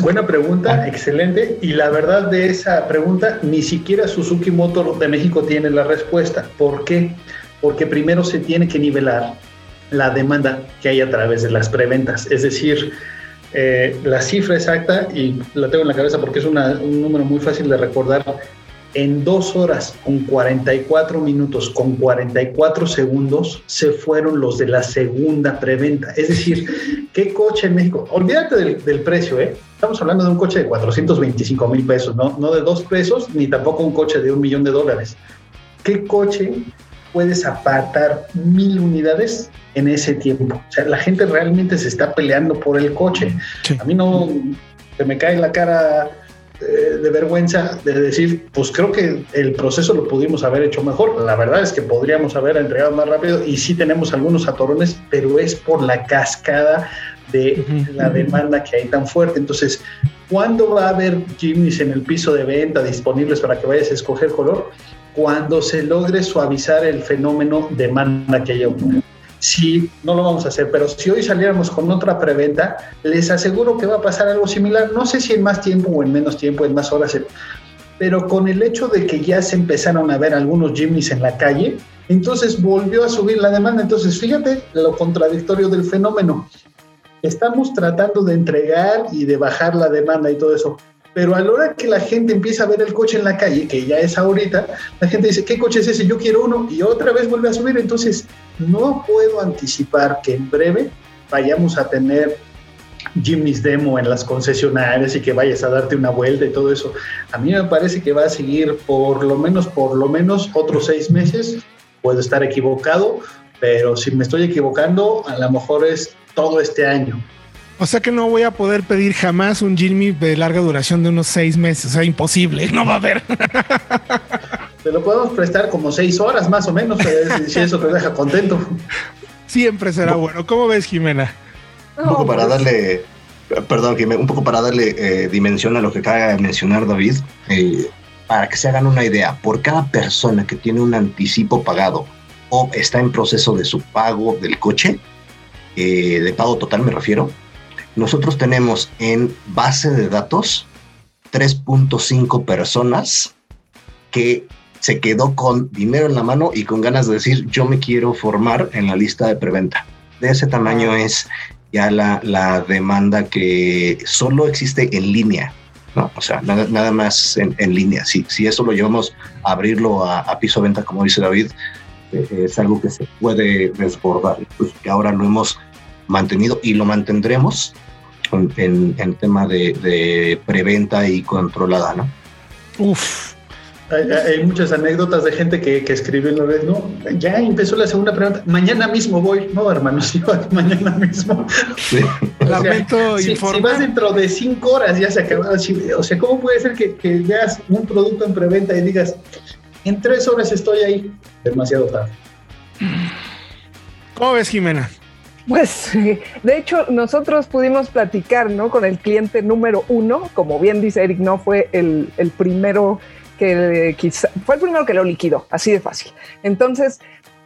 buena pregunta, ah. excelente. Y la verdad de esa pregunta, ni siquiera Suzuki Motor de México tiene la respuesta. ¿Por qué? Porque primero se tiene que nivelar la demanda que hay a través de las preventas. Es decir, eh, la cifra exacta, y la tengo en la cabeza porque es un número muy fácil de recordar, en dos horas con 44 minutos, con 44 segundos, se fueron los de la segunda preventa. Es decir, ¿qué coche en México? Olvídate del, precio, ¿eh? Estamos hablando de un coche de 425 mil pesos, ¿no? no de dos pesos, ni tampoco un coche de un millón de dólares. ¿Qué coche puedes apartar mil unidades en ese tiempo? O sea, la gente realmente se está peleando por el coche. A mí no se me cae la cara eh, de vergüenza de decir, pues creo que el proceso lo pudimos haber hecho mejor. La verdad es que podríamos haber entregado más rápido y sí tenemos algunos atorones, pero es por la cascada de la demanda que hay tan fuerte. Entonces, ¿cuándo va a haber Jimmys en el piso de venta disponibles para que vayas a escoger color? Cuando se logre suavizar el fenómeno demanda que haya ocurrido si no lo vamos a hacer, pero si hoy saliéramos con otra preventa, les aseguro que va a pasar algo similar. No sé si en más tiempo o en menos tiempo, en más horas, pero con el hecho de que ya se empezaron a ver algunos Jimmys en la calle, entonces volvió a subir la demanda. Entonces, fíjate lo contradictorio del fenómeno. Estamos tratando de entregar y de bajar la demanda y todo eso, pero a la hora que la gente empieza a ver el coche en la calle, que ya es ahorita, la gente dice, ¿qué coche es ese? Yo quiero uno y otra vez vuelve a subir. Entonces, no puedo anticipar que en breve vayamos a tener Jimmy's Demo en las concesionarias y que vayas a darte una vuelta y todo eso. A mí me parece que va a seguir por lo menos, por lo menos otros seis meses. Puedo estar equivocado, pero si me estoy equivocando, a lo mejor es todo este año. O sea que no voy a poder pedir jamás un Jimmy de larga duración de unos seis meses. O sea, imposible, no va a haber. Te lo podemos prestar como seis horas más o menos, eh, si eso te deja contento. Siempre será bueno. ¿Cómo ves, Jimena? Un poco para pues- darle, perdón, Jimena, un poco para darle eh, dimensión a lo que acaba de mencionar David, eh, para que se hagan una idea, por cada persona que tiene un anticipo pagado o está en proceso de su pago del coche, de pago total me refiero, nosotros tenemos en base de datos 3.5 personas que se quedó con dinero en la mano y con ganas de decir yo me quiero formar en la lista de preventa. De ese tamaño es ya la, demanda que solo existe en línea, ¿no? O sea, nada, más en, línea. Si, si eso lo llevamos a abrirlo a, piso venta, como dice David, eh, es algo que se puede desbordar. Pues que ahora lo hemos mantenido y lo mantendremos en, en tema de, preventa y controlada, ¿no? Uf. Hay, muchas anécdotas de gente que, en la red, no, ya empezó la segunda pregunta, mañana mismo voy, no hermanos, mañana mismo. Lamento si, informar. si vas dentro de cinco horas ya se acabó. O sea, ¿cómo puede ser que, que veas un producto en preventa y digas, en tres horas estoy ahí? Demasiado tarde. ¿Cómo ves, Jimena? Pues de hecho nosotros pudimos platicar ¿no? con el cliente número uno, como bien dice Eric, no fue el, el primero que quizá, fue el primero que lo liquidó, así de fácil. Entonces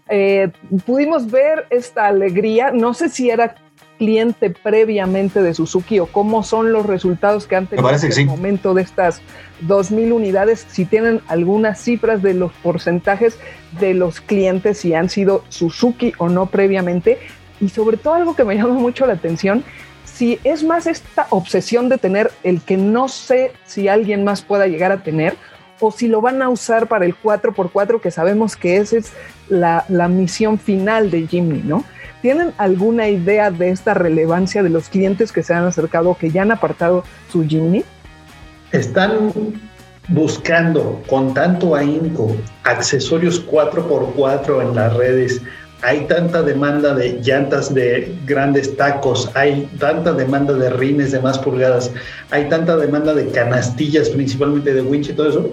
eh, pudimos ver esta alegría, no sé si era cliente previamente de Suzuki o cómo son los resultados que han tenido en el sí. momento de estas 2.000 unidades, si tienen algunas cifras de los porcentajes de los clientes, si han sido Suzuki o no previamente, y sobre todo algo que me llama mucho la atención, si es más esta obsesión de tener el que no sé si alguien más pueda llegar a tener, o si lo van a usar para el 4x4, que sabemos que esa es la, la misión final de Jimny, ¿no? ¿Tienen alguna idea de esta relevancia de los clientes que se han acercado, que ya han apartado su Jimny? Están buscando con tanto ahínco accesorios 4x4 en las redes. Hay tanta demanda de llantas de grandes tacos, hay tanta demanda de rines de más pulgadas, hay tanta demanda de canastillas, principalmente de winch y todo eso,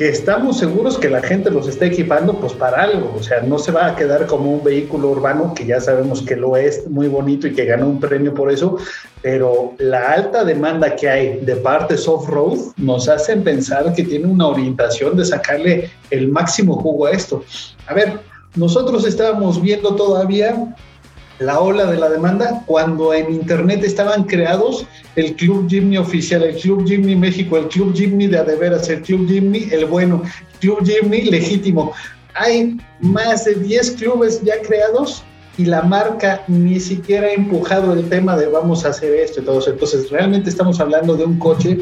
que estamos seguros que la gente los está equipando pues para algo, o sea, no se va a quedar como un vehículo urbano, que ya sabemos que lo es muy bonito y que ganó un premio por eso, pero la alta demanda que hay de partes off-road nos hacen pensar que tiene una orientación de sacarle el máximo jugo a esto. A ver, nosotros estábamos viendo todavía la ola de la demanda cuando en internet estaban creados el Club Jimny oficial, el Club Jimny México, el Club Jimny de Adeveras, el Club Jimny el bueno, Club Jimny legítimo. Hay más de 10 clubes ya creados y la marca ni siquiera ha empujado el tema de vamos a hacer esto y todo eso. Entonces, realmente estamos hablando de un coche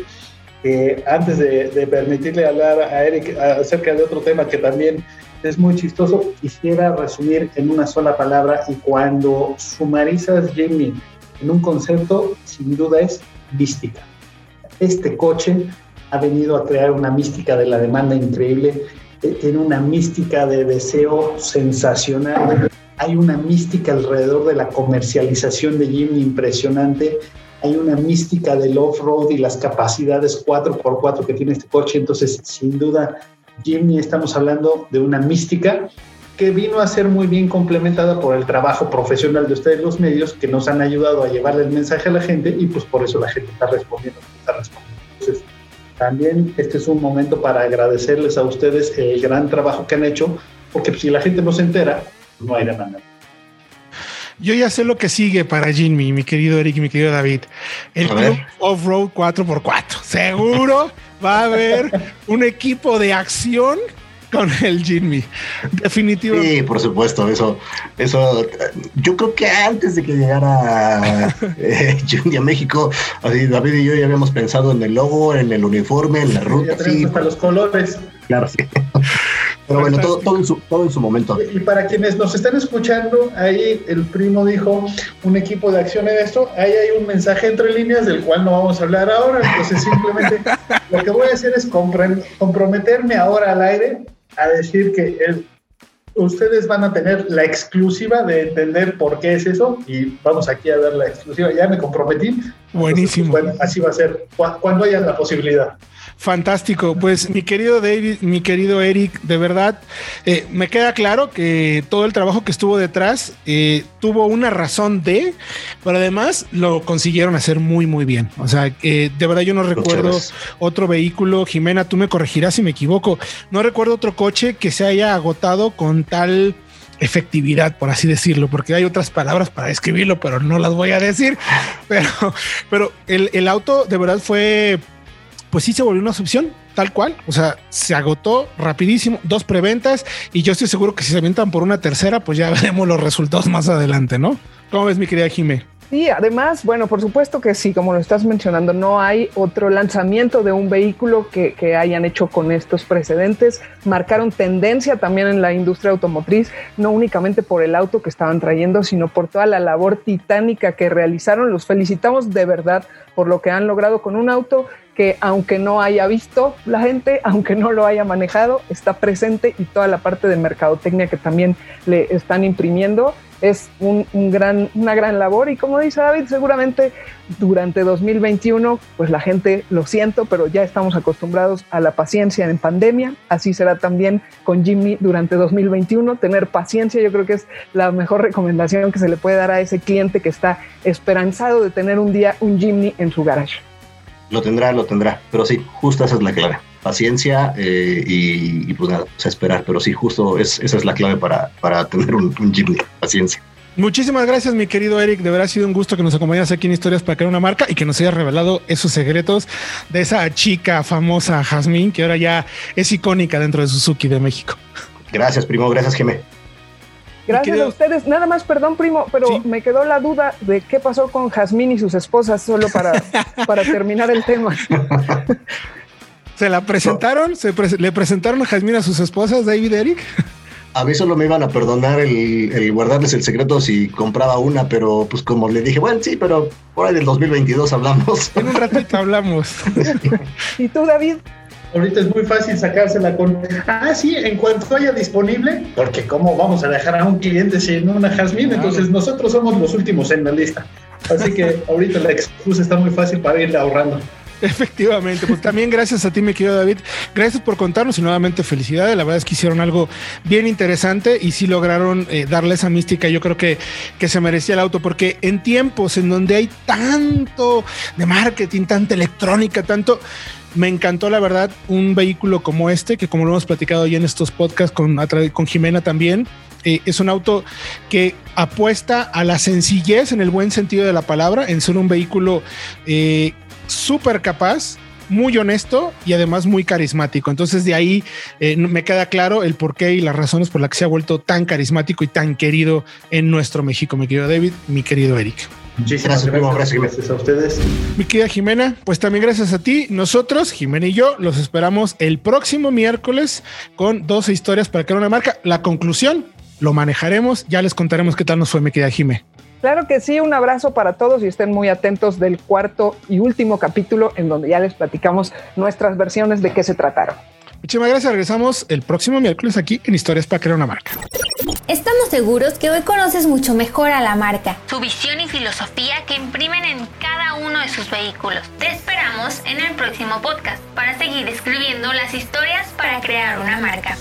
que antes de permitirle hablar a Eric acerca de otro tema que también es muy chistoso. Quisiera resumir en una sola palabra y cuando sumarizas Jimmy en un concepto, sin duda es mística. Este coche ha venido a crear una mística de la demanda increíble, tiene una mística de deseo sensacional, hay una mística alrededor de la comercialización de Jimny impresionante, hay una mística del off-road y las capacidades 4x4 que tiene este coche, entonces sin duda Jimny estamos hablando de una mística que vino a ser muy bien complementada por el trabajo profesional de ustedes los medios que nos han ayudado a llevarle el mensaje a la gente y pues por eso la gente está respondiendo, está respondiendo. Entonces, también este es un momento para agradecerles a ustedes el gran trabajo que han hecho, porque si la gente no se entera, no hay demanda. Yo ya sé lo que sigue para Jimmy, mi querido Eric y mi querido David. El Club Off-Road 4x4. Seguro va a haber un equipo de acción con el Jimmy. Definitivamente. Sí, por supuesto, eso, eso, yo creo que antes de que llegara eh, Jimny a México, así David y yo ya habíamos pensado en el logo, en el uniforme, en la ruta. Ya sí, hasta los colores. Claro, sí. Pero bueno, todo, todo, en su, todo en su momento. Y para quienes nos están escuchando, ahí el primo dijo un equipo de acción en esto, ahí hay un mensaje entre líneas del cual no vamos a hablar ahora, entonces simplemente lo que voy a hacer es comprometerme ahora al aire a decir que el, ustedes van a tener la exclusiva de entender por qué es eso y vamos aquí a ver la exclusiva. Ya me comprometí. Buenísimo. Entonces, bueno, así va a ser cuando haya la posibilidad. Fantástico. Pues mi querido David, mi querido Eric, de verdad, eh, me queda claro que todo el trabajo que estuvo detrás eh, tuvo una razón de, pero además lo consiguieron hacer muy, muy bien. O sea, eh, de verdad yo no recuerdo otro vehículo. Jimena, tú me corregirás si me equivoco. No recuerdo otro coche que se haya agotado con tal efectividad, por así decirlo, porque hay otras palabras para describirlo, pero no las voy a decir. Pero, pero el, el auto de verdad fue pues sí se volvió una opción tal cual. O sea, se agotó rapidísimo, dos preventas y yo estoy seguro que si se avientan por una tercera, pues ya veremos los resultados más adelante, ¿no? ¿Cómo ves, mi querida Jime? Sí, además, bueno, por supuesto que sí, como lo estás mencionando, no hay otro lanzamiento de un vehículo que, hayan hecho con estos precedentes. Marcaron tendencia también en la industria automotriz, no únicamente por el auto que estaban trayendo, sino por toda la labor titánica que realizaron. Los felicitamos de verdad por lo que han logrado con un auto que aunque no haya visto la gente, aunque no lo haya manejado, está presente y toda la parte de mercadotecnia que también le están imprimiendo es un, gran, una gran labor. Y como dice David, seguramente durante 2021, pues la gente, lo siento, pero ya estamos acostumbrados a la paciencia en pandemia, así será también con Jimmy durante 2021, tener paciencia yo creo que es la mejor recomendación que se le puede dar a ese cliente que está esperanzado de tener un día un Jimmy en su garage. Lo tendrá, lo tendrá, pero sí, justo esa es la clave paciencia eh, y, pues nada, pues esperar. Pero sí, justo esa es la clave para, para tener un, un paciencia. Muchísimas gracias, mi querido Eric. De verdad ha sido un gusto que nos acompañes aquí en Historias para crear una marca y que nos haya revelado esos secretos de esa chica famosa Jasmine, que ahora ya es icónica dentro de Suzuki de México. Gracias, primo. Gracias, Jimé. Gracias a ustedes. Nada más, perdón, primo, pero me quedó la duda de qué pasó con Jasmine y sus esposas, solo para, para terminar el tema. ¿Se la presentaron? ¿Se ¿Le presentaron a Jasmine a sus esposas, David Eric? A mí solo me iban a perdonar el, guardarles el secreto si compraba una, pero pues como le dije, bueno, sí, pero por ahí del 2022 hablamos. En un ratito hablamos. ¿Y tú, David? Ahorita es muy fácil sacársela con, ah, sí, en cuanto haya disponible, porque cómo vamos a dejar a un cliente sin una Jasmine, entonces nosotros somos los últimos en la lista. Así que ahorita la excusa está muy fácil para irle ahorrando. Efectivamente, pues también gracias a ti, mi querido David. Gracias por contarnos y nuevamente felicidades. La verdad es que hicieron algo bien interesante y sí lograron eh, darle esa mística. Yo creo que, que se merecía el auto, porque en tiempos en donde hay tanto de marketing, tanta electrónica, tanto. Me encantó, la verdad, un vehículo como este, que como lo hemos platicado ya en estos podcasts con, Jimena también, eh, es un auto que apuesta a la sencillez en el buen sentido de la palabra, en ser un vehículo eh, súper capaz, muy honesto y además muy carismático. Entonces de ahí eh, me queda claro el porqué y las razones por las que se ha vuelto tan carismático y tan querido en nuestro México, mi querido David, mi querido Eric. Muchísimas gracias, gracias, a ustedes. Mi querida Jimena, pues también gracias a ti. Nosotros, Jimena y yo, los esperamos el próximo miércoles con 12 historias para crear una marca. La conclusión lo manejaremos, ya les contaremos qué tal nos fue, mi querida Jimena. Claro que sí, un abrazo para todos y estén muy atentos del cuarto y último capítulo en donde ya les platicamos nuestras versiones de qué se trataron. Muchísimas gracias, regresamos el próximo miércoles aquí en Historias para crear una marca. Estamos seguros que hoy conoces mucho mejor a la marca, su visión y filosofía que imprimen en cada uno de sus vehículos. Te esperamos en el próximo podcast para seguir escribiendo las historias para crear una marca.